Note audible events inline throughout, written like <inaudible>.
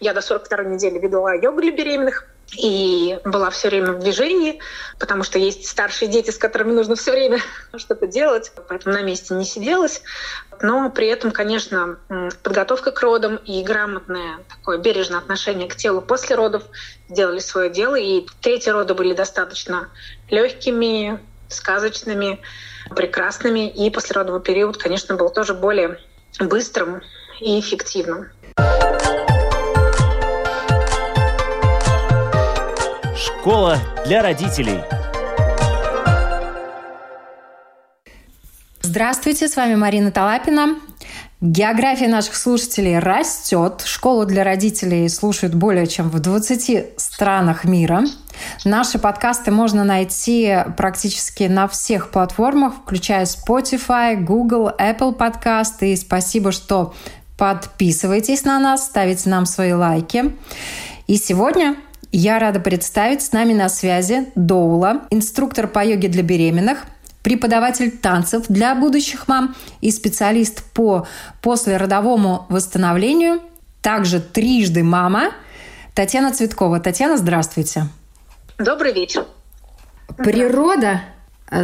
Я до 42 недели ведла йогу для беременных и была все время в движении, потому что есть старшие дети, с которыми нужно все время <laughs> что-то делать, поэтому на месте не сиделась. Но при этом, конечно, подготовка к родам и грамотное такое бережное отношение к телу после родов сделали свое дело. И третьи роды были достаточно легкими, сказочными, прекрасными. И послеродовый период, конечно, был тоже более быстрым и эффективным. Школа для родителей. Здравствуйте, с вами Марина Талапина. География наших слушателей растет. Школу для родителей слушают более чем в 20 странах мира. Наши подкасты можно найти практически на всех платформах, включая Spotify, Google, Apple подкасты. И спасибо, что подписываетесь на нас, ставите нам свои лайки. И сегодня я рада представить с нами на связи Доула, инструктор по йоге для беременных, преподаватель танцев для будущих мам и специалист по послеродовому восстановлению, также трижды мама Татьяна Цветкова. Татьяна, здравствуйте. Добрый вечер. Природа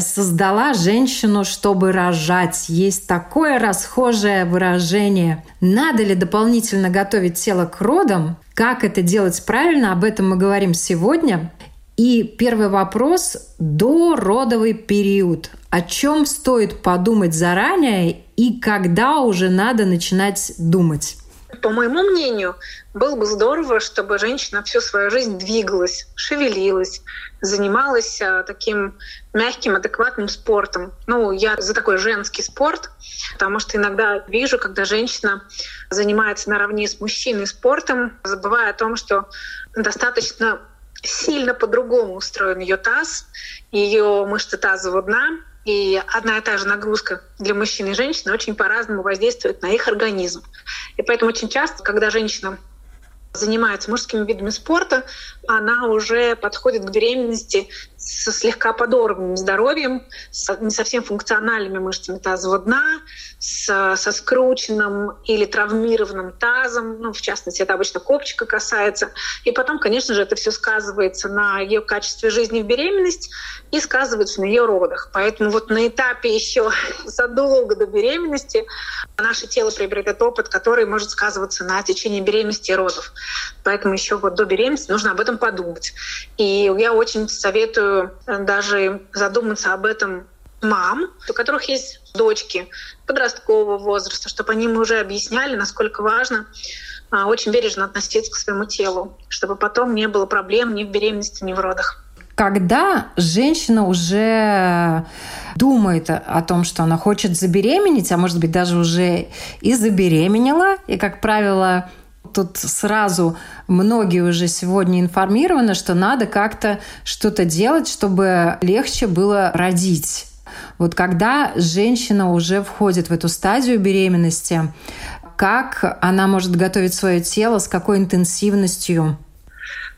создала женщину, чтобы рожать. Есть такое расхожее выражение. Надо ли дополнительно готовить тело к родам? Как это делать правильно? Об этом мы говорим сегодня. И первый вопрос – дородовый период. О чем стоит подумать заранее и когда уже надо начинать думать? По моему мнению, было бы здорово, чтобы женщина всю свою жизнь двигалась, шевелилась, занималась а, таким мягким, адекватным спортом. Ну, я за такой женский спорт, потому что иногда вижу, когда женщина занимается наравне с мужчиной спортом, забывая о том, что достаточно сильно по-другому устроен ее таз, ее мышцы тазового дна, и одна и та же нагрузка для мужчин и женщин очень по-разному воздействует на их организм. И поэтому очень часто, когда женщина занимается мужскими видами спорта, она уже подходит к беременности со слегка подорванным здоровьем, с не совсем функциональными мышцами тазового дна, с, со скрученным или травмированным тазом, ну, в частности, это обычно копчика касается. И потом, конечно же, это все сказывается на ее качестве жизни в беременность и сказывается на ее родах. Поэтому вот на этапе еще <laughs> задолго до беременности наше тело приобретет опыт, который может сказываться на течение беременности и родов. Поэтому еще вот до беременности нужно об этом подумать. И я очень советую даже задуматься об этом мам, у которых есть дочки подросткового возраста, чтобы они ему уже объясняли, насколько важно а, очень бережно относиться к своему телу, чтобы потом не было проблем ни в беременности, ни в родах. Когда женщина уже думает о том, что она хочет забеременеть, а может быть даже уже и забеременела, и, как правило, тут сразу многие уже сегодня информированы, что надо как-то что-то делать, чтобы легче было родить. Вот когда женщина уже входит в эту стадию беременности, как она может готовить свое тело, с какой интенсивностью?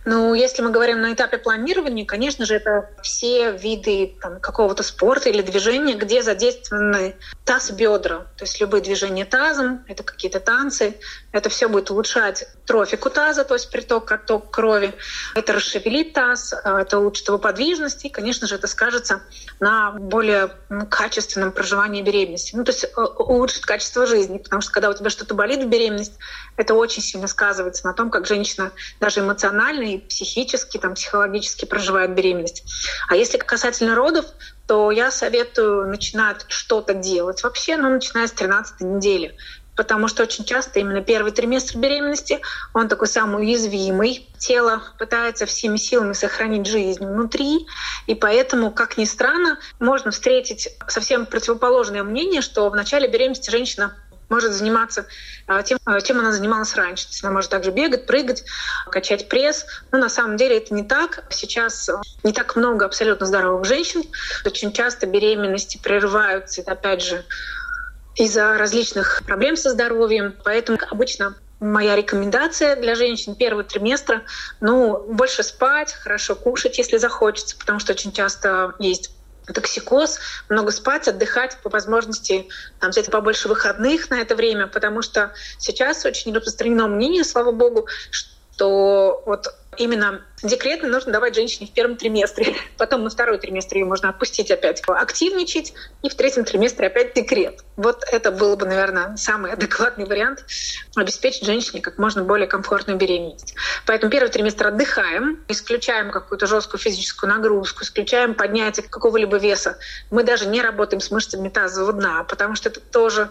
Ну, если мы говорим на этапе планирования, конечно же, это все виды какого-то спорта или движения, где задействованы таз бедра. То есть любые движения тазом, это какие-то танцы, это все будет улучшать трофику таза, то есть приток, отток крови. Это расшевелит таз, а, это улучшит его подвижность, и, конечно же, это скажется на более качественном проживании беременности. Ну, то есть э, улучшит качество жизни, потому что когда у тебя что-то болит в беременность, это очень сильно сказывается на том, как женщина даже эмоционально психически, там, психологически проживает беременность. А если касательно родов, то я советую начинать что-то делать вообще, ну, начиная с 13 недели потому что очень часто именно первый триместр беременности, он такой самый уязвимый. Тело пытается всеми силами сохранить жизнь внутри, и поэтому, как ни странно, можно встретить совсем противоположное мнение, что в начале беременности женщина может заниматься а, тем, а, чем она занималась раньше. То есть она может также бегать, прыгать, качать пресс. Но на самом деле это не так. Сейчас а, не так много абсолютно здоровых женщин. Очень часто беременности прерываются, это опять же из-за различных проблем со здоровьем. Поэтому обычно моя рекомендация для женщин первого триместра, ну, больше спать, хорошо кушать, если захочется, потому что очень часто есть токсикоз, много спать, отдыхать, по возможности там, взять побольше выходных на это время, потому что сейчас очень распространено мнение, слава богу, что вот именно декреты нужно давать женщине в первом триместре. <laughs> Потом на второй триместр ее можно отпустить опять активничать, и в третьем триместре опять декрет. Вот это было бы, наверное, самый адекватный вариант обеспечить женщине как можно более комфортную беременность. Поэтому первый триместр отдыхаем, исключаем какую-то жесткую физическую нагрузку, исключаем поднятие какого-либо веса. Мы даже не работаем с мышцами тазового дна, потому что это тоже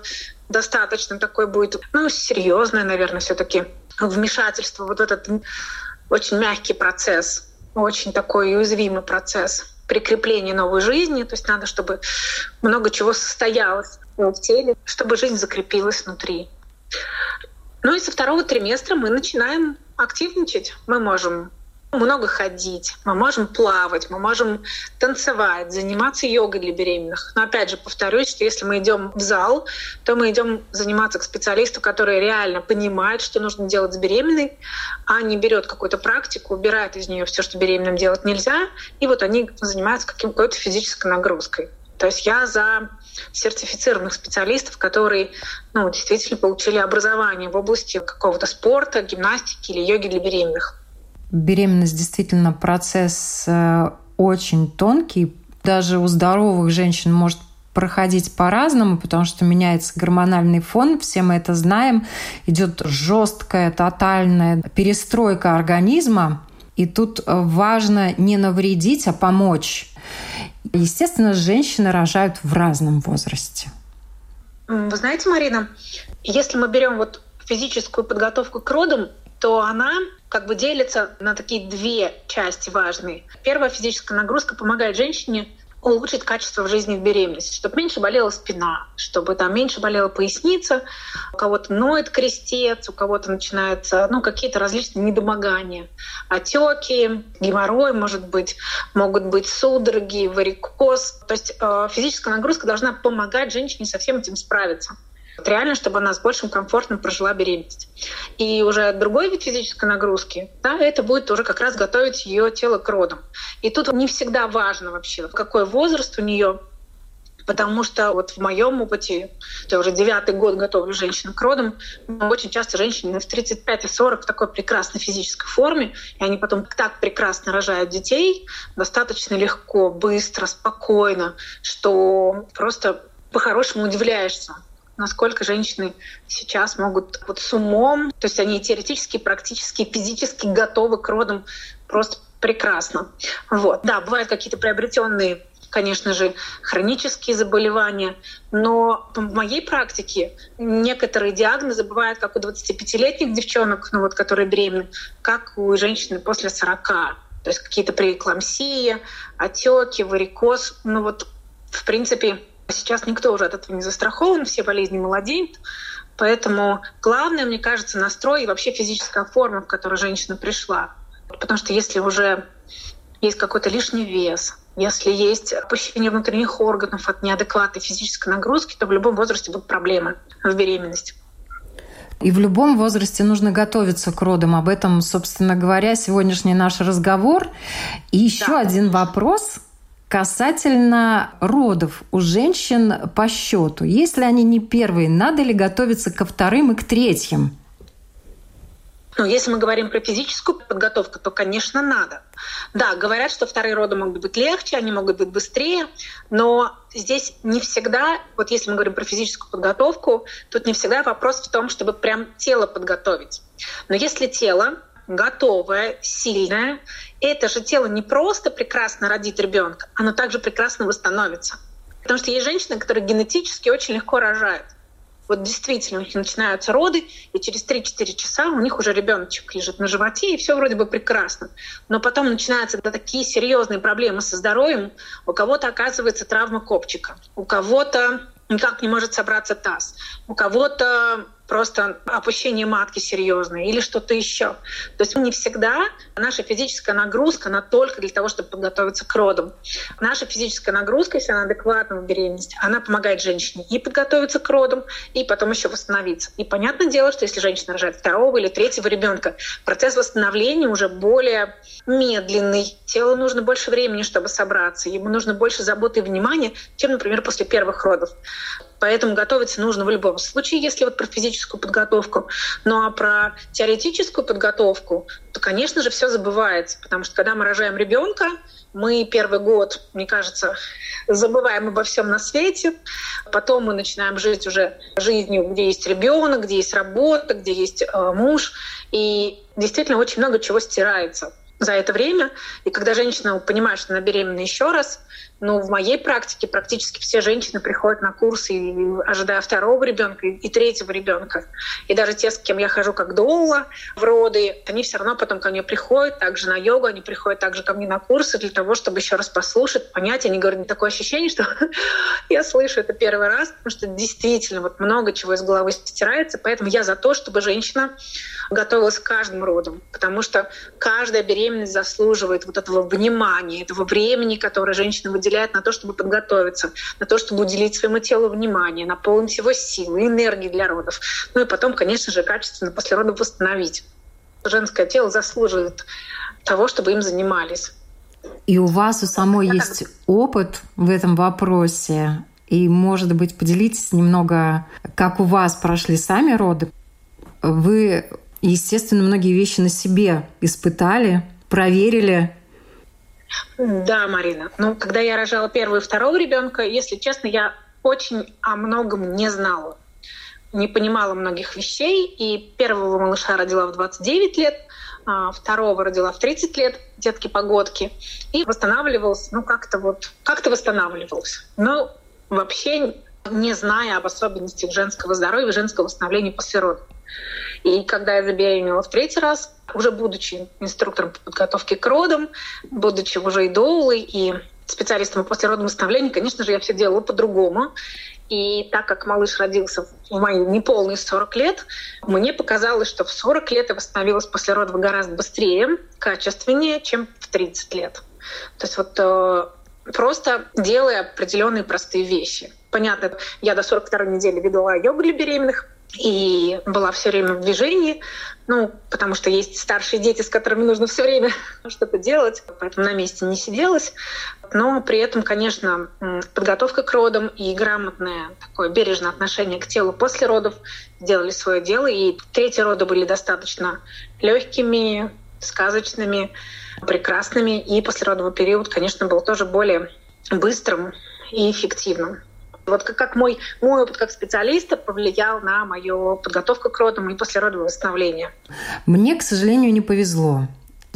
достаточно такой будет, ну, серьезное, наверное, все-таки вмешательство, вот этот очень мягкий процесс, очень такой уязвимый процесс прикрепления новой жизни. То есть надо, чтобы много чего состоялось в теле, чтобы жизнь закрепилась внутри. Ну и со второго триместра мы начинаем активничать. Мы можем много ходить, мы можем плавать, мы можем танцевать, заниматься йогой для беременных. Но опять же повторюсь, что если мы идем в зал, то мы идем заниматься к специалисту, который реально понимает, что нужно делать с беременной, а не берет какую-то практику, убирает из нее все, что беременным делать нельзя, и вот они занимаются какой-то физической нагрузкой. То есть я за сертифицированных специалистов, которые ну, действительно получили образование в области какого-то спорта, гимнастики или йоги для беременных. Беременность действительно процесс э, очень тонкий. Даже у здоровых женщин может проходить по-разному, потому что меняется гормональный фон, все мы это знаем, идет жесткая, тотальная перестройка организма, и тут важно не навредить, а помочь. Естественно, женщины рожают в разном возрасте. Вы знаете, Марина, если мы берем вот физическую подготовку к родам, то она как бы делится на такие две части важные. Первая физическая нагрузка помогает женщине улучшить качество в жизни в беременности, чтобы меньше болела спина, чтобы там меньше болела поясница, у кого-то ноет крестец, у кого-то начинаются ну, какие-то различные недомогания, отеки, геморрой, может быть, могут быть судороги, варикоз. То есть э, физическая нагрузка должна помогать женщине со всем этим справиться реально, чтобы она с большим комфортом прожила беременность. И уже другой вид физической нагрузки, да, это будет уже как раз готовить ее тело к родам. И тут не всегда важно вообще, какой возраст у нее, Потому что вот в моем опыте, я уже девятый год готовлю женщин к родам, очень часто женщины в 35 и 40 в такой прекрасной физической форме, и они потом так прекрасно рожают детей, достаточно легко, быстро, спокойно, что просто по-хорошему удивляешься насколько женщины сейчас могут вот с умом, то есть они теоретически, практически, физически готовы к родам просто прекрасно. Вот. Да, бывают какие-то приобретенные конечно же, хронические заболевания. Но в моей практике некоторые диагнозы бывают как у 25-летних девчонок, ну вот, которые беременны, как у женщины после 40. То есть какие-то преэкламсии, отеки, варикоз. Ну вот, в принципе, Сейчас никто уже от этого не застрахован, все болезни молодеют. Поэтому главное, мне кажется, настрой и вообще физическая форма, в которой женщина пришла. Потому что если уже есть какой-то лишний вес, если есть опущение внутренних органов от неадекватной физической нагрузки, то в любом возрасте будут проблемы в беременности. И в любом возрасте нужно готовиться к родам. Об этом, собственно говоря, сегодняшний наш разговор. И еще да. один вопрос, Касательно родов у женщин по счету, если они не первые, надо ли готовиться ко вторым и к третьим? Ну, если мы говорим про физическую подготовку, то, конечно, надо. Да, говорят, что вторые роды могут быть легче, они могут быть быстрее, но здесь не всегда, вот если мы говорим про физическую подготовку, тут не всегда вопрос в том, чтобы прям тело подготовить. Но если тело готовое, сильное. Это же тело не просто прекрасно родит ребенка, оно также прекрасно восстановится. Потому что есть женщины, которые генетически очень легко рожают. Вот действительно, у них начинаются роды, и через 3-4 часа у них уже ребеночек лежит на животе, и все вроде бы прекрасно. Но потом начинаются да, такие серьезные проблемы со здоровьем. У кого-то оказывается травма копчика, у кого-то никак не может собраться таз, у кого-то просто опущение матки серьезное или что-то еще. То есть не всегда наша физическая нагрузка, она только для того, чтобы подготовиться к родам. Наша физическая нагрузка, если она адекватна в беременности, она помогает женщине и подготовиться к родам, и потом еще восстановиться. И понятное дело, что если женщина рожает второго или третьего ребенка, процесс восстановления уже более медленный. Телу нужно больше времени, чтобы собраться. Ему нужно больше заботы и внимания, чем, например, после первых родов. Поэтому готовиться нужно в любом случае, если вот про физическую подготовку. Ну а про теоретическую подготовку, то, конечно же, все забывается. Потому что когда мы рожаем ребенка, мы первый год, мне кажется, забываем обо всем на свете. Потом мы начинаем жить уже жизнью, где есть ребенок, где есть работа, где есть э, муж. И действительно очень много чего стирается за это время. И когда женщина понимает, что она беременна еще раз, ну, в моей практике практически все женщины приходят на курсы, ожидая второго ребенка и третьего ребенка. И даже те, с кем я хожу как доула в роды, они все равно потом ко мне приходят, также на йогу, они приходят также ко мне на курсы для того, чтобы еще раз послушать, понять. Они говорят, такое ощущение, что <laughs> я слышу это первый раз, потому что действительно вот много чего из головы стирается. Поэтому я за то, чтобы женщина готовилась к каждому родам, потому что каждая беременность заслуживает вот этого внимания, этого времени, которое женщина выделяет на то, чтобы подготовиться, на то, чтобы уделить своему телу внимание, наполнить его силой, энергией для родов. Ну и потом, конечно же, качественно после родов восстановить. Женское тело заслуживает того, чтобы им занимались. И у вас у самой есть опыт в этом вопросе. И, может быть, поделитесь немного, как у вас прошли сами роды. Вы естественно, многие вещи на себе испытали, проверили. Да, Марина. Ну, когда я рожала первого и второго ребенка, если честно, я очень о многом не знала. Не понимала многих вещей. И первого малыша родила в 29 лет, а второго родила в 30 лет, детки-погодки. И восстанавливалась, ну, как-то вот, как-то восстанавливалась. Но вообще не зная об особенностях женского здоровья, женского восстановления после родов. И когда я забеременела в третий раз, уже будучи инструктором по подготовке к родам, будучи уже и доулой, и специалистом по послеродному восстановлению, конечно же, я все делала по-другому. И так как малыш родился в мои неполные 40 лет, мне показалось, что в 40 лет я восстановилась после родов гораздо быстрее, качественнее, чем в 30 лет. То есть вот э, просто делая определенные простые вещи. Понятно, я до 42 недели ведла йогу для беременных, и была все время в движении, ну, потому что есть старшие дети, с которыми нужно все время <laughs> что-то делать, поэтому на месте не сиделась. Но при этом, конечно, подготовка к родам и грамотное такое бережное отношение к телу после родов сделали свое дело. И третьи роды были достаточно легкими, сказочными, прекрасными. И послеродовый период, конечно, был тоже более быстрым и эффективным. Вот как, как мой, мой опыт как специалиста повлиял на мою подготовку к родам и послеродовое восстановление? Мне, к сожалению, не повезло.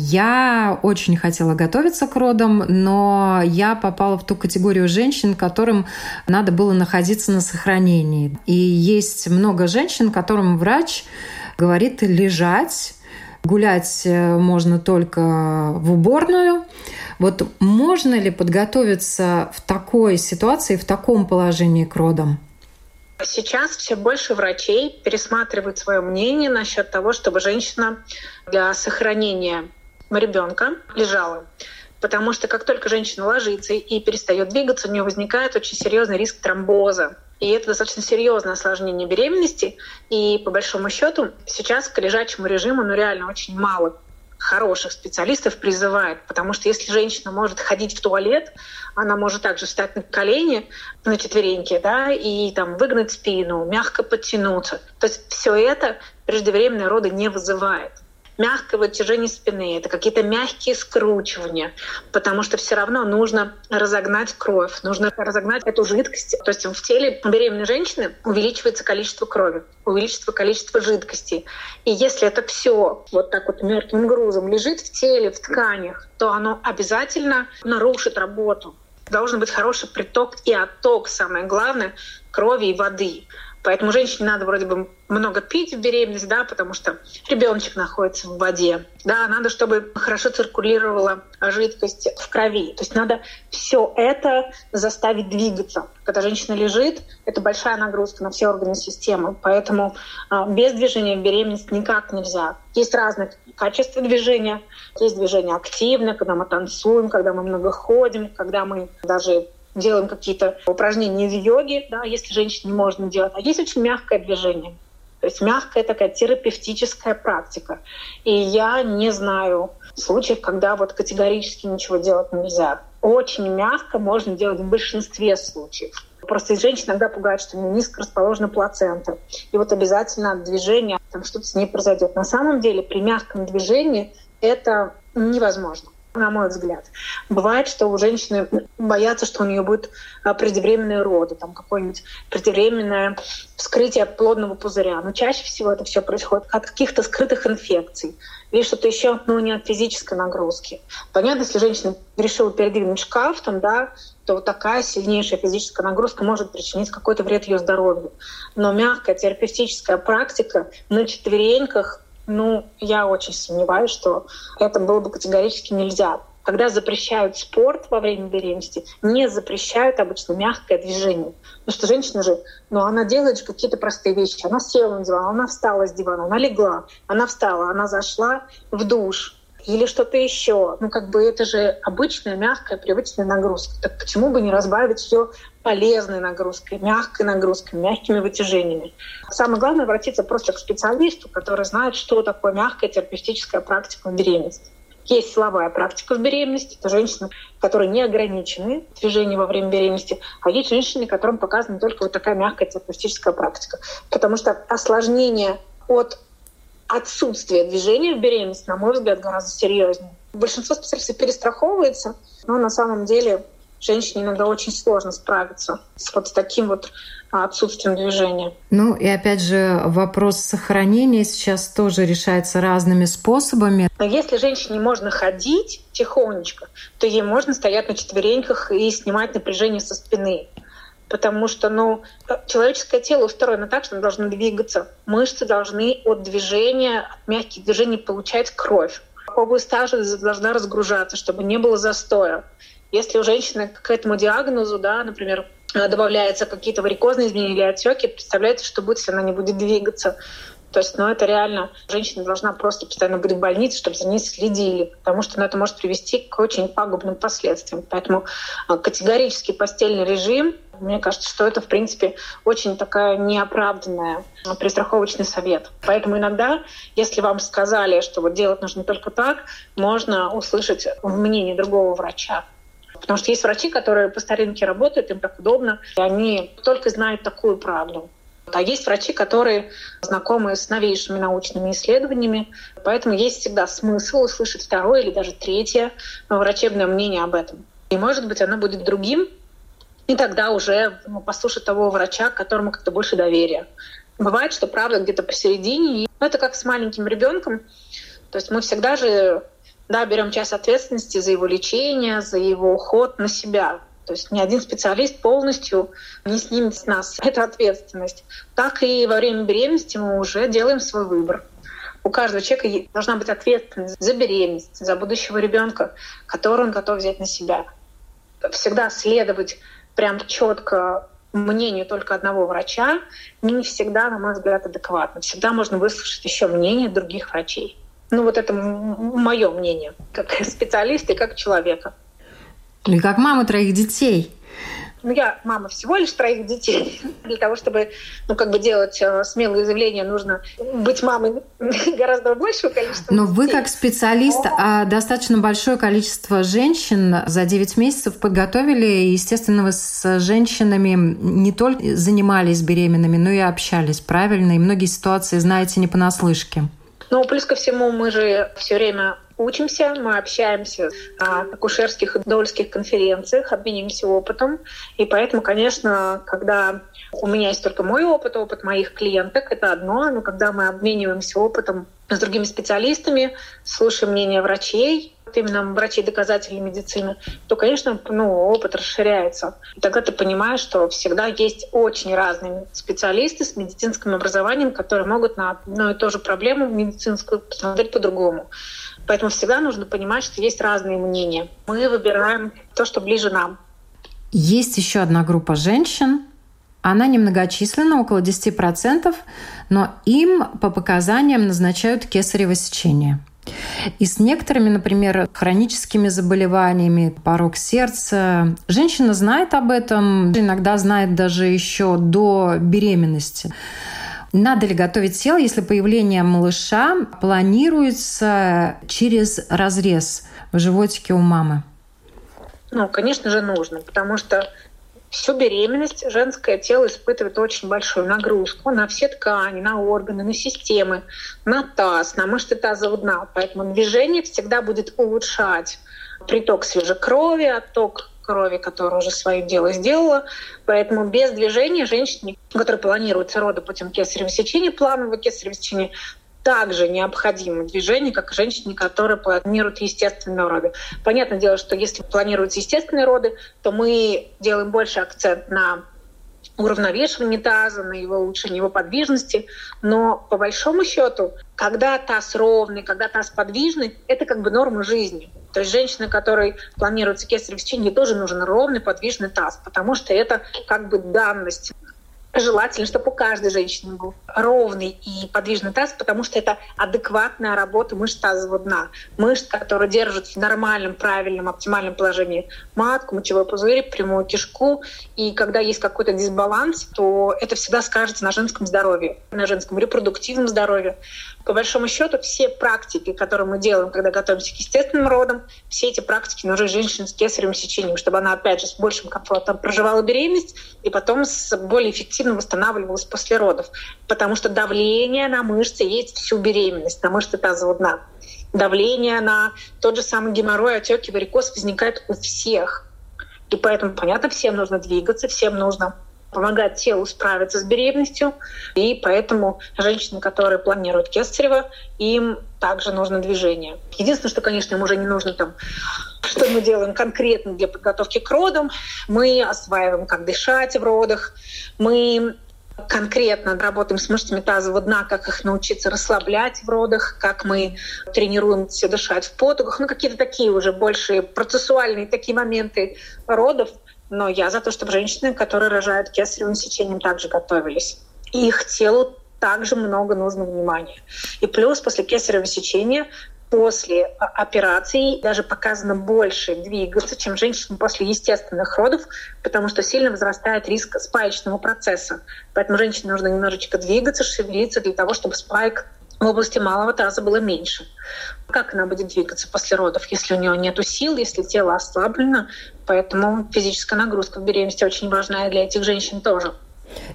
Я очень хотела готовиться к родам, но я попала в ту категорию женщин, которым надо было находиться на сохранении. И есть много женщин, которым врач говорит лежать, гулять э, можно только в уборную, вот можно ли подготовиться в такой ситуации, в таком положении к родам? Сейчас все больше врачей пересматривают свое мнение насчет того, чтобы женщина для сохранения ребенка лежала. Потому что как только женщина ложится и перестает двигаться, у нее возникает очень серьезный риск тромбоза. И это достаточно серьезное осложнение беременности. И по большому счету сейчас к лежачему режиму ну, реально очень мало хороших специалистов призывает, потому что если женщина может ходить в туалет, она может также встать на колени, на четвереньки, да, и там выгнуть спину, мягко подтянуться. То есть все это преждевременные роды не вызывает мягкое вытяжение спины, это какие-то мягкие скручивания, потому что все равно нужно разогнать кровь, нужно разогнать эту жидкость. То есть в теле беременной женщины увеличивается количество крови, увеличивается количество жидкости. И если это все вот так вот мертвым грузом лежит в теле, в тканях, то оно обязательно нарушит работу. Должен быть хороший приток и отток, самое главное, крови и воды. Поэтому женщине надо вроде бы много пить в беременность, да, потому что ребеночек находится в воде. Да, надо, чтобы хорошо циркулировала жидкость в крови. То есть надо все это заставить двигаться. Когда женщина лежит, это большая нагрузка на все органы системы. Поэтому а, без движения в беременность никак нельзя. Есть разные качества движения. Есть движение активное, когда мы танцуем, когда мы много ходим, когда мы даже делаем какие-то упражнения из йоги, да, если женщине можно делать. А есть очень мягкое движение. То есть мягкая такая терапевтическая практика. И я не знаю случаев, когда вот категорически ничего делать нельзя. Очень мягко можно делать в большинстве случаев. Просто женщин иногда пугает, что низко расположена плацента. И вот обязательно движение, там что-то с ней произойдет. На самом деле при мягком движении это невозможно на мой взгляд. Бывает, что у женщины боятся, что у нее будет а, преждевременные роды, там какое-нибудь преждевременное вскрытие плодного пузыря. Но чаще всего это все происходит от каких-то скрытых инфекций или что-то еще, но не от физической нагрузки. Понятно, если женщина решила передвинуть шкаф, там, да, то вот такая сильнейшая физическая нагрузка может причинить какой-то вред ее здоровью. Но мягкая терапевтическая практика на четвереньках ну, я очень сомневаюсь, что это было бы категорически нельзя. Когда запрещают спорт во время беременности, не запрещают обычно мягкое движение. Потому что женщина же, ну, она делает же какие-то простые вещи. Она села на диван, она встала с дивана, она легла, она встала, она зашла в душ, или что-то еще. Ну, как бы это же обычная, мягкая, привычная нагрузка. Так почему бы не разбавить все полезной нагрузкой, мягкой нагрузкой, мягкими вытяжениями? Самое главное — обратиться просто к специалисту, который знает, что такое мягкая терапевтическая практика в беременности. Есть силовая практика в беременности. Это женщины, которые не ограничены движением во время беременности. А есть женщины, которым показана только вот такая мягкая терапевтическая практика. Потому что осложнение от отсутствие движения в беременности, на мой взгляд, гораздо серьезнее. Большинство специалистов перестраховывается, но на самом деле женщине иногда очень сложно справиться с вот таким вот отсутствием движения. Ну и опять же вопрос сохранения сейчас тоже решается разными способами. Но если женщине можно ходить тихонечко, то ей можно стоять на четвереньках и снимать напряжение со спины потому что ну, человеческое тело устроено так, что оно должно двигаться. Мышцы должны от движения, от мягких движений получать кровь. Область таза должна разгружаться, чтобы не было застоя. Если у женщины к этому диагнозу, да, например, добавляются какие-то варикозные изменения или отеки, представляете, что будет, если она не будет двигаться. То есть, ну, это реально женщина должна просто постоянно быть в больнице, чтобы за ней следили, потому что ну, это может привести к очень пагубным последствиям. Поэтому а, категорический постельный режим, мне кажется, что это, в принципе, очень такая неоправданная а, перестраховочный совет. Поэтому иногда, если вам сказали, что вот делать нужно только так, можно услышать мнение другого врача. Потому что есть врачи, которые по старинке работают, им так удобно, и они только знают такую правду. А есть врачи, которые знакомы с новейшими научными исследованиями, поэтому есть всегда смысл услышать второе или даже третье врачебное мнение об этом. И, может быть, оно будет другим, и тогда уже ну, послушать того врача, которому как-то больше доверия. Бывает, что правда где-то посередине. Ну, это как с маленьким ребенком. То есть мы всегда же да, берем часть ответственности за его лечение, за его уход на себя. То есть ни один специалист полностью не снимет с нас эту ответственность. Так и во время беременности мы уже делаем свой выбор. У каждого человека должна быть ответственность за беременность, за будущего ребенка, который он готов взять на себя. Всегда следовать прям четко мнению только одного врача не всегда, на мой взгляд, адекватно. Всегда можно выслушать еще мнение других врачей. Ну вот это мое мнение, как <laughs> специалиста и как человека. Или как мама троих детей. Ну, я мама всего лишь троих детей. <laughs> Для того, чтобы ну, как бы делать э, смелые заявления, нужно быть мамой <laughs> гораздо большего количества Но детей. вы как специалист, а достаточно большое количество женщин за 9 месяцев подготовили. Естественно, вы с женщинами не только занимались беременными, но и общались, правильно? И многие ситуации знаете не понаслышке. Ну, плюс ко всему, мы же все время учимся, мы общаемся на акушерских и дольских конференциях, обмениваемся опытом. И поэтому, конечно, когда у меня есть только мой опыт, опыт моих клиенток, это одно, но когда мы обмениваемся опытом с другими специалистами, слушаем мнение врачей, именно врачей доказательной медицины, то, конечно, ну, опыт расширяется. И тогда ты понимаешь, что всегда есть очень разные специалисты с медицинским образованием, которые могут на одну и ту же проблему медицинскую посмотреть по-другому. Поэтому всегда нужно понимать, что есть разные мнения. Мы выбираем то, что ближе нам. Есть еще одна группа женщин, она немногочисленна, около 10%, но им по показаниям назначают кесарево сечение. И с некоторыми, например, хроническими заболеваниями, порог сердца, женщина знает об этом, иногда знает даже еще до беременности. Надо ли готовить тело, если появление малыша планируется через разрез в животике у мамы? Ну, конечно же, нужно, потому что всю беременность женское тело испытывает очень большую нагрузку на все ткани, на органы, на системы, на таз, на мышцы тазового дна. Поэтому движение всегда будет улучшать приток свежей крови, отток крови, которая уже свое дело сделала. Поэтому без движения женщине, которая планирует роды путем кесарево сечения, планового кесарево сечения, также необходимо движение, как женщине, которая планирует естественные роды. Понятное дело, что если планируются естественные роды, то мы делаем больше акцент на уравновешивание таза, на его улучшение его подвижности. Но по большому счету, когда таз ровный, когда таз подвижный, это как бы норма жизни. То есть женщина, которой планируется кесарево сечение, тоже нужен ровный подвижный таз, потому что это как бы данность. Желательно, чтобы у каждой женщины был ровный и подвижный таз, потому что это адекватная работа мышц тазового дна. Мышц, которые держат в нормальном, правильном, оптимальном положении матку, мочевой пузырь, прямую кишку. И когда есть какой-то дисбаланс, то это всегда скажется на женском здоровье, на женском репродуктивном здоровье. По большому счету, все практики, которые мы делаем, когда готовимся к естественным родам, все эти практики нужны женщине с кесаревым сечением, чтобы она, опять же, с большим комфортом проживала беременность и потом с более эффективно восстанавливалась после родов. Потому что давление на мышцы есть всю беременность, на мышцы тазового дна. Давление на тот же самый геморрой, отеки, варикоз возникает у всех. И поэтому, понятно, всем нужно двигаться, всем нужно помогать телу справиться с беременностью. И поэтому женщины, которые планируют кесарево, им также нужно движение. Единственное, что, конечно, им уже не нужно там, что мы делаем конкретно для подготовки к родам. Мы осваиваем, как дышать в родах. Мы конкретно работаем с мышцами тазового дна, как их научиться расслаблять в родах, как мы тренируемся дышать в потугах, ну какие-то такие уже больше процессуальные такие моменты родов, но я за то, чтобы женщины, которые рожают кесаревым сечением, также готовились. И их телу также много нужно внимания. И плюс после кесарево сечения после операции даже показано больше двигаться, чем женщинам после естественных родов, потому что сильно возрастает риск спаечного процесса. Поэтому женщине нужно немножечко двигаться, шевелиться для того, чтобы спайк в области малого таза было меньше. Как она будет двигаться после родов, если у нее нет сил, если тело ослаблено? Поэтому физическая нагрузка в беременности очень важна для этих женщин тоже.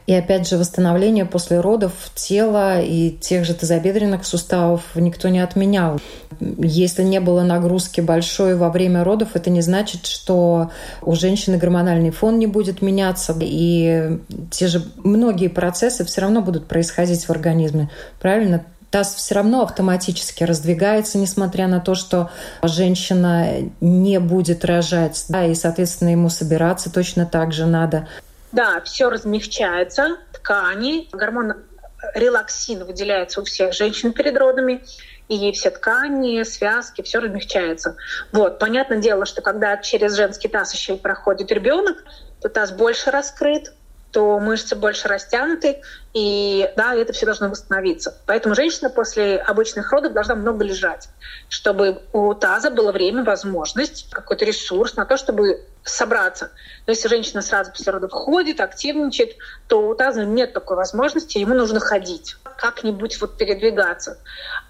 И опять же, восстановление после родов тела и тех же тазобедренных суставов никто не отменял. Если не было нагрузки большой во время родов, это не значит, что у женщины гормональный фон не будет меняться, и те же многие процессы все равно будут происходить в организме. Правильно? Таз все равно автоматически раздвигается, несмотря на то, что женщина не будет рожать, да, и, соответственно, ему собираться точно так же надо. Да, все размягчается, ткани, гормон релаксин выделяется у всех женщин перед родами, и все ткани, связки, все размягчается. Вот, понятное дело, что когда через женский таз еще и проходит ребенок, то таз больше раскрыт, то мышцы больше растянуты, и да, это все должно восстановиться. Поэтому женщина после обычных родов должна много лежать, чтобы у таза было время, возможность, какой-то ресурс на то, чтобы собраться. Но если женщина сразу после родов ходит, активничает, то у таза нет такой возможности, ему нужно ходить, как-нибудь вот передвигаться.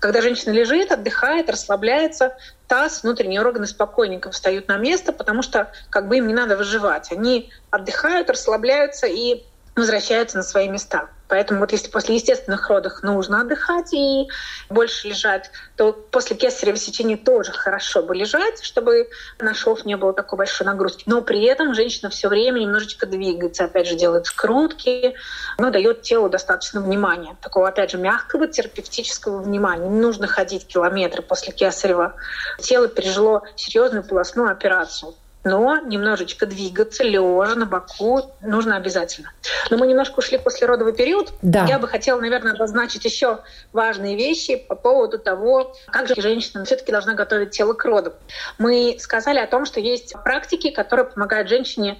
Когда женщина лежит, отдыхает, расслабляется, таз, внутренние органы спокойненько встают на место, потому что как бы им не надо выживать. Они отдыхают, расслабляются и возвращаются на свои места. Поэтому вот если после естественных родов нужно отдыхать и больше лежать, то после кесарево сечения тоже хорошо бы лежать, чтобы на шов не было такой большой нагрузки. Но при этом женщина все время немножечко двигается, опять же делает скрутки, но дает телу достаточно внимания. Такого, опять же, мягкого терапевтического внимания. Не нужно ходить километры после кесарева. Тело пережило серьезную полостную операцию но немножечко двигаться, лежа на боку, нужно обязательно. Но мы немножко ушли после родовый период. Да. Я бы хотела, наверное, обозначить еще важные вещи по поводу того, как же женщина все-таки должна готовить тело к роду. Мы сказали о том, что есть практики, которые помогают женщине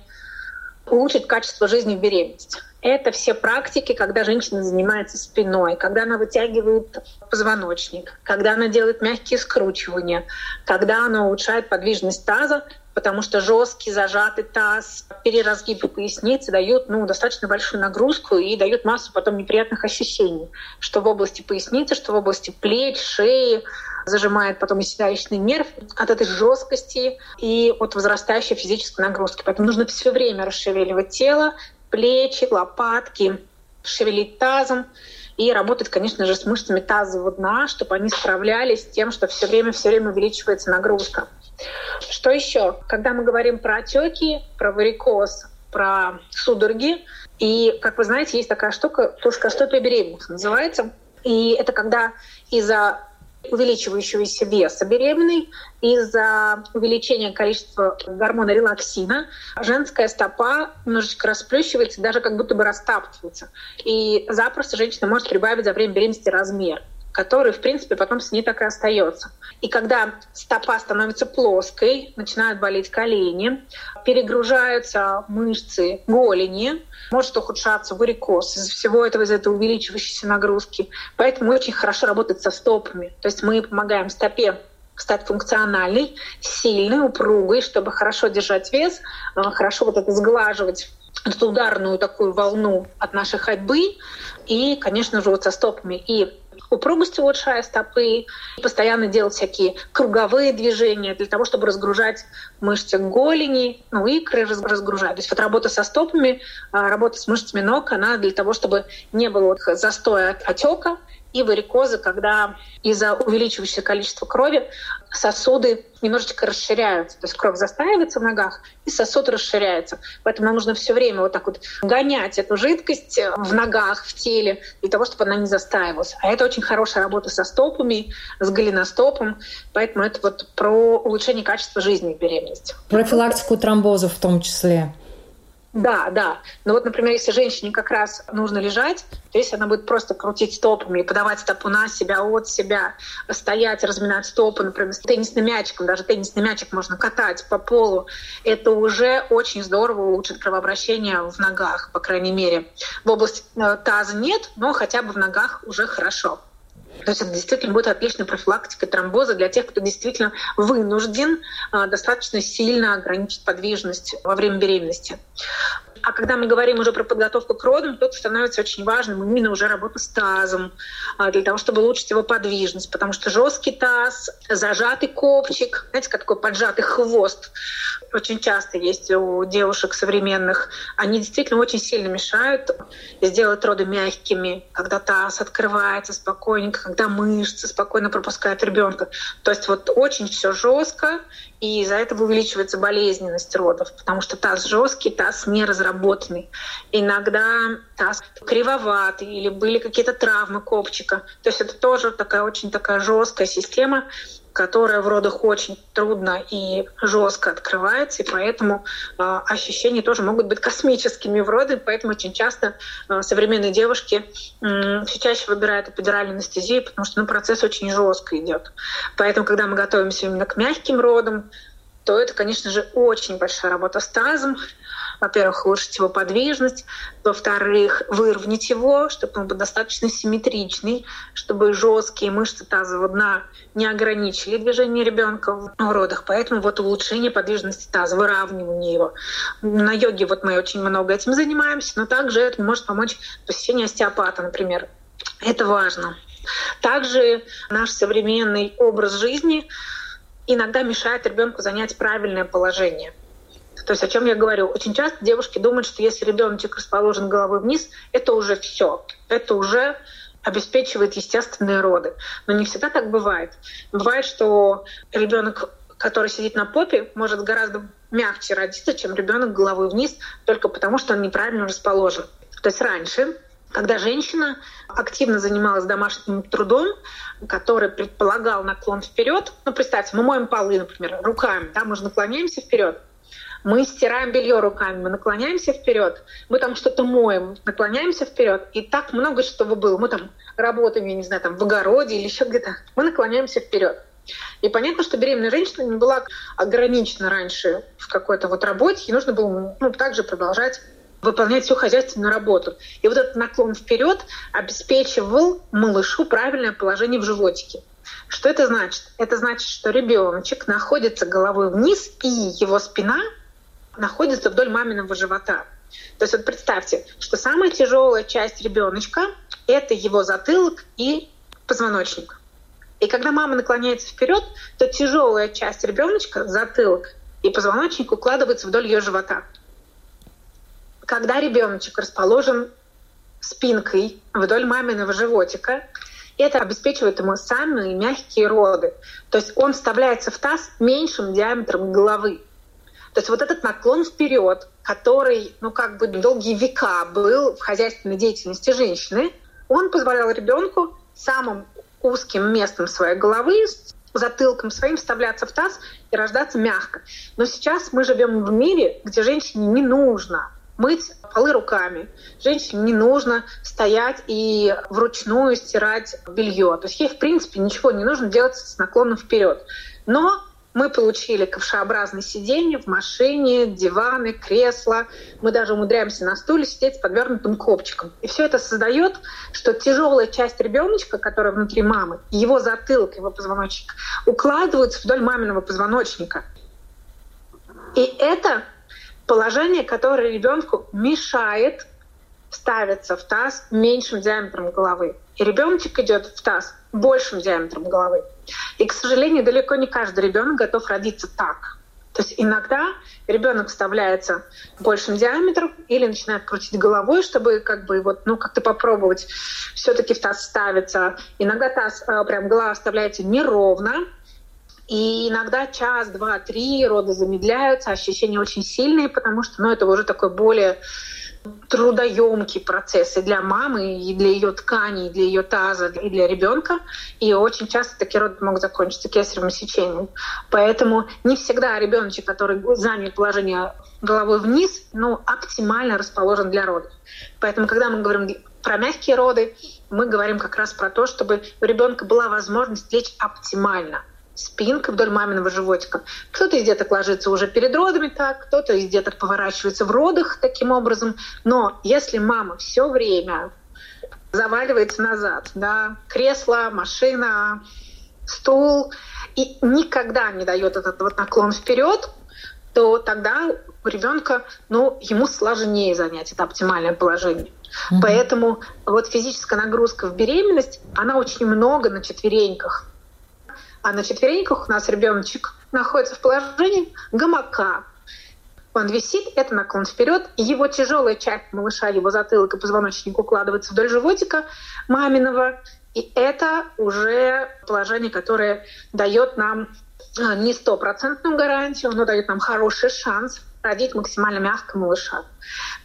улучшить качество жизни в беременности. Это все практики, когда женщина занимается спиной, когда она вытягивает позвоночник, когда она делает мягкие скручивания, когда она улучшает подвижность таза, потому что жесткий зажатый таз, переразгибы поясницы дают ну, достаточно большую нагрузку и дают массу потом неприятных ощущений, что в области поясницы, что в области плеч, шеи, зажимает потом и седалищный нерв от этой жесткости и от возрастающей физической нагрузки. Поэтому нужно все время расшевеливать тело, плечи, лопатки, шевелить тазом и работать, конечно же, с мышцами тазового дна, чтобы они справлялись с тем, что все время, все время увеличивается нагрузка. Что еще? Когда мы говорим про отеки, про варикоз, про судороги, и, как вы знаете, есть такая штука, плоскостопие беременных называется. И это когда из-за увеличивающегося веса беременной из-за увеличения количества гормона релаксина женская стопа немножечко расплющивается, даже как будто бы растаптывается. И запросто женщина может прибавить за время беременности размер который, в принципе, потом с ней так и остается. И когда стопа становится плоской, начинают болеть колени, перегружаются мышцы голени, может ухудшаться варикоз из всего этого, из этой увеличивающейся нагрузки. Поэтому очень хорошо работать со стопами. То есть мы помогаем стопе стать функциональной, сильной, упругой, чтобы хорошо держать вес, э, хорошо вот это сглаживать эту ударную такую волну от нашей ходьбы и, конечно же, вот со стопами. И упругость улучшая стопы, постоянно делать всякие круговые движения для того, чтобы разгружать мышцы голени, ну, икры разгружать. То есть вот работа со стопами, а, работа с мышцами ног, она для того, чтобы не было застоя отека, и варикоза, когда из-за увеличивающегося количества крови сосуды немножечко расширяются. То есть кровь застаивается в ногах, и сосуд расширяется. Поэтому нам нужно все время вот так вот гонять эту жидкость в ногах, в теле, для того, чтобы она не застаивалась. А это очень хорошая работа со стопами, с голеностопом. Поэтому это вот про улучшение качества жизни в беременности. Профилактику тромбозов в том числе. Да, да. Но вот, например, если женщине как раз нужно лежать, то если она будет просто крутить стопами и подавать стопу на себя, от себя, стоять, разминать стопы, например, с теннисным мячиком, даже теннисный мячик можно катать по полу, это уже очень здорово улучшит кровообращение в ногах, по крайней мере. В области э, таза нет, но хотя бы в ногах уже хорошо. То есть это действительно будет отличной профилактикой тромбоза для тех, кто действительно вынужден а, достаточно сильно ограничить подвижность во время беременности. А когда мы говорим уже про подготовку к родам, тут становится очень важным именно уже работа с тазом, а, для того, чтобы улучшить его подвижность, потому что жесткий таз, зажатый копчик, знаете, как такой поджатый хвост, очень часто есть у девушек современных, они действительно очень сильно мешают сделать роды мягкими, когда таз открывается спокойненько, когда мышцы спокойно пропускают ребенка. То есть вот очень все жестко, и из-за этого увеличивается болезненность родов, потому что таз жесткий, таз не разработанный. Иногда таз кривоватый или были какие-то травмы копчика. То есть это тоже такая очень такая жесткая система, которая в родах очень трудно и жестко открывается, и поэтому э, ощущения тоже могут быть космическими в роды, поэтому очень часто э, современные девушки э, все чаще выбирают эпидуральную анестезию, потому что ну, процесс очень жестко идет. Поэтому, когда мы готовимся именно к мягким родам, то это, конечно же, очень большая работа с тазом, во-первых, улучшить его подвижность, во-вторых, выровнять его, чтобы он был достаточно симметричный, чтобы жесткие мышцы тазового дна не ограничили движение ребенка в родах. Поэтому вот улучшение подвижности таза, выравнивание его. На йоге вот мы очень много этим занимаемся, но также это может помочь посещение остеопата, например. Это важно. Также наш современный образ жизни иногда мешает ребенку занять правильное положение. То есть о чем я говорю? Очень часто девушки думают, что если ребеночек расположен головой вниз, это уже все. Это уже обеспечивает естественные роды. Но не всегда так бывает. Бывает, что ребенок, который сидит на попе, может гораздо мягче родиться, чем ребенок головой вниз, только потому что он неправильно расположен. То есть раньше когда женщина активно занималась домашним трудом, который предполагал наклон вперед, ну представьте, мы моем полы, например, руками, да, мы же наклоняемся вперед, мы стираем белье руками, мы наклоняемся вперед, мы там что-то моем, наклоняемся вперед, и так много чего было. Мы там работаем, я не знаю, там в огороде или еще где-то, мы наклоняемся вперед. И понятно, что беременная женщина не была ограничена раньше в какой-то вот работе, ей нужно было ну, также продолжать выполнять всю хозяйственную работу. И вот этот наклон вперед обеспечивал малышу правильное положение в животике. Что это значит? Это значит, что ребеночек находится головой вниз, и его спина находится вдоль маминого живота. То есть вот представьте, что самая тяжелая часть ребеночка – это его затылок и позвоночник. И когда мама наклоняется вперед, то тяжелая часть ребеночка, затылок и позвоночник укладывается вдоль ее живота когда ребеночек расположен спинкой вдоль маминого животика, это обеспечивает ему самые мягкие роды. То есть он вставляется в таз меньшим диаметром головы. То есть вот этот наклон вперед, который, ну как бы долгие века был в хозяйственной деятельности женщины, он позволял ребенку самым узким местом своей головы, затылком своим вставляться в таз и рождаться мягко. Но сейчас мы живем в мире, где женщине не нужно мыть полы руками. Женщине не нужно стоять и вручную стирать белье. То есть ей, в принципе, ничего не нужно делать с наклоном вперед. Но мы получили ковшеобразные сиденья в машине, диваны, кресла. Мы даже умудряемся на стуле сидеть с подвернутым копчиком. И все это создает, что тяжелая часть ребеночка, которая внутри мамы, его затылок, его позвоночник, укладываются вдоль маминого позвоночника. И это положение, которое ребенку мешает ставиться в таз меньшим диаметром головы. И ребеночек идет в таз большим диаметром головы. И, к сожалению, далеко не каждый ребенок готов родиться так. То есть иногда ребенок вставляется большим диаметром или начинает крутить головой, чтобы как бы вот, ну, как-то попробовать все-таки в таз ставиться. Иногда таз, э, прям голова вставляется неровно, и иногда час, два, три роды замедляются, ощущения очень сильные, потому что ну, это уже такой более трудоемкий процесс и для мамы, и для ее тканей, для ее таза, и для ребенка. И очень часто такие роды могут закончиться кесаревым сечением. Поэтому не всегда ребеночек, который занял положение головой вниз, ну, оптимально расположен для родов. Поэтому, когда мы говорим про мягкие роды, мы говорим как раз про то, чтобы у ребенка была возможность лечь оптимально – спинка вдоль маминого животика. Кто-то из деток ложится уже перед родами так, кто-то из деток поворачивается в родах таким образом. Но если мама все время заваливается назад, да, кресло, машина, стул, и никогда не дает этот вот наклон вперед, то тогда у ребенка, ну, ему сложнее занять это оптимальное положение. Mm-hmm. Поэтому вот физическая нагрузка в беременность, она очень много на четвереньках. А на четвереньках у нас ребеночек находится в положении гамака. Он висит, это наклон вперед, его тяжелая часть малыша, его затылок и позвоночник укладывается вдоль животика маминого. И это уже положение, которое дает нам а, не стопроцентную гарантию, но дает нам хороший шанс родить максимально мягко малыша.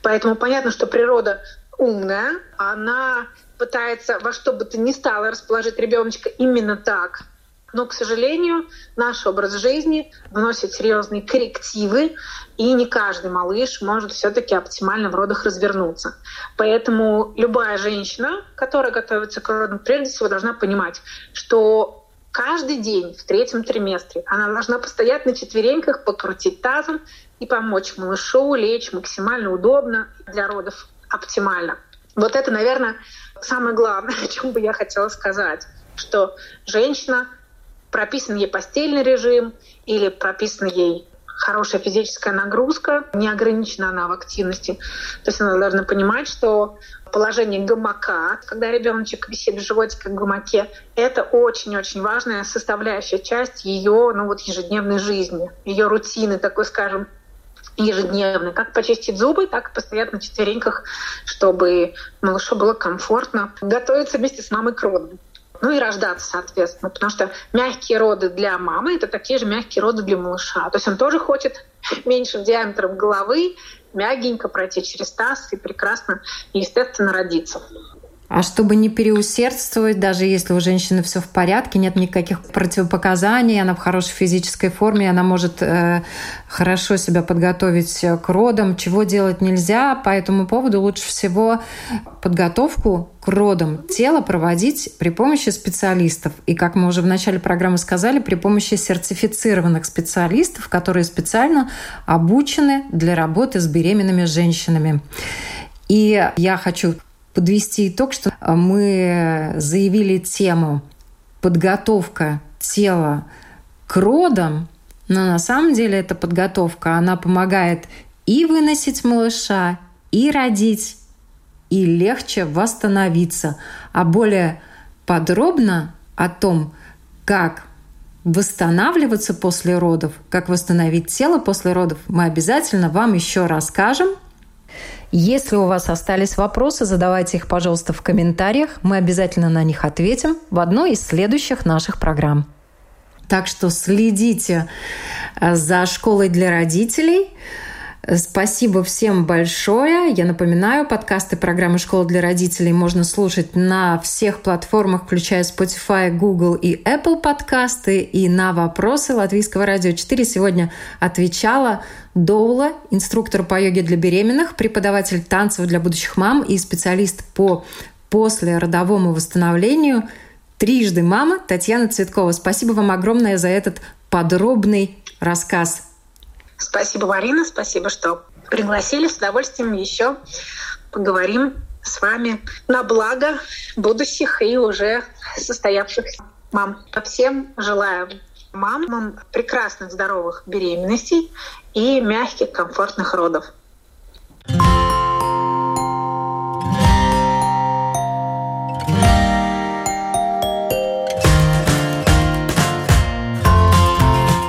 Поэтому понятно, что природа умная, она пытается во что бы то ни стало расположить ребеночка именно так, но, к сожалению, наш образ жизни вносит серьезные коррективы, и не каждый малыш может все-таки оптимально в родах развернуться. Поэтому любая женщина, которая готовится к родам, прежде всего должна понимать, что каждый день в третьем триместре она должна постоять на четвереньках, покрутить тазом и помочь малышу лечь максимально удобно для родов оптимально. Вот это, наверное, самое главное, <laughs> о чем бы я хотела сказать, что женщина прописан ей постельный режим или прописана ей хорошая физическая нагрузка, не ограничена она в активности. То есть она должна понимать, что положение гамака, когда ребеночек висит в животике в гамаке, это очень-очень важная составляющая часть ее ну, вот, ежедневной жизни, ее рутины, такой, скажем. ежедневно. Как почистить зубы, так и постоять на четвереньках, чтобы малышу было комфортно готовиться вместе с мамой к родам. Ну и рождаться, соответственно, потому что мягкие роды для мамы — это такие же мягкие роды для малыша. То есть он тоже хочет <laughs> меньшим диаметром головы, мягенько пройти через таз и прекрасно естественно родиться. А чтобы не переусердствовать, даже если у женщины все в порядке, нет никаких противопоказаний, она в хорошей физической форме, она может э, хорошо себя подготовить к родам, чего делать нельзя. По этому поводу лучше всего подготовку к родам тела проводить при помощи специалистов. И, как мы уже в начале программы сказали, при помощи сертифицированных специалистов, которые специально обучены для работы с беременными женщинами. И я хочу подвести итог, что а, мы заявили тему подготовка тела к родам, но на самом деле эта подготовка, она помогает и выносить малыша, и родить, и легче восстановиться. А более подробно о том, как восстанавливаться после родов, как восстановить тело после родов, мы обязательно вам еще расскажем – если у вас остались вопросы, задавайте их, пожалуйста, в комментариях. Мы обязательно на них ответим в одной из следующих наших программ. Так что следите э, за школой для родителей. Спасибо всем большое. Я напоминаю, подкасты программы «Школа для родителей» можно слушать на всех платформах, включая Spotify, Google и Apple подкасты. И на вопросы Латвийского радио 4 сегодня отвечала Доула, инструктор по йоге для беременных, преподаватель танцев для будущих мам и специалист по послеродовому восстановлению трижды мама Татьяна Цветкова. Спасибо вам огромное за этот подробный рассказ. Спасибо, Марина, спасибо, что пригласили. С удовольствием еще поговорим с вами на благо будущих и уже состоявшихся мам. Всем желаю мамам прекрасных здоровых беременностей и мягких комфортных родов.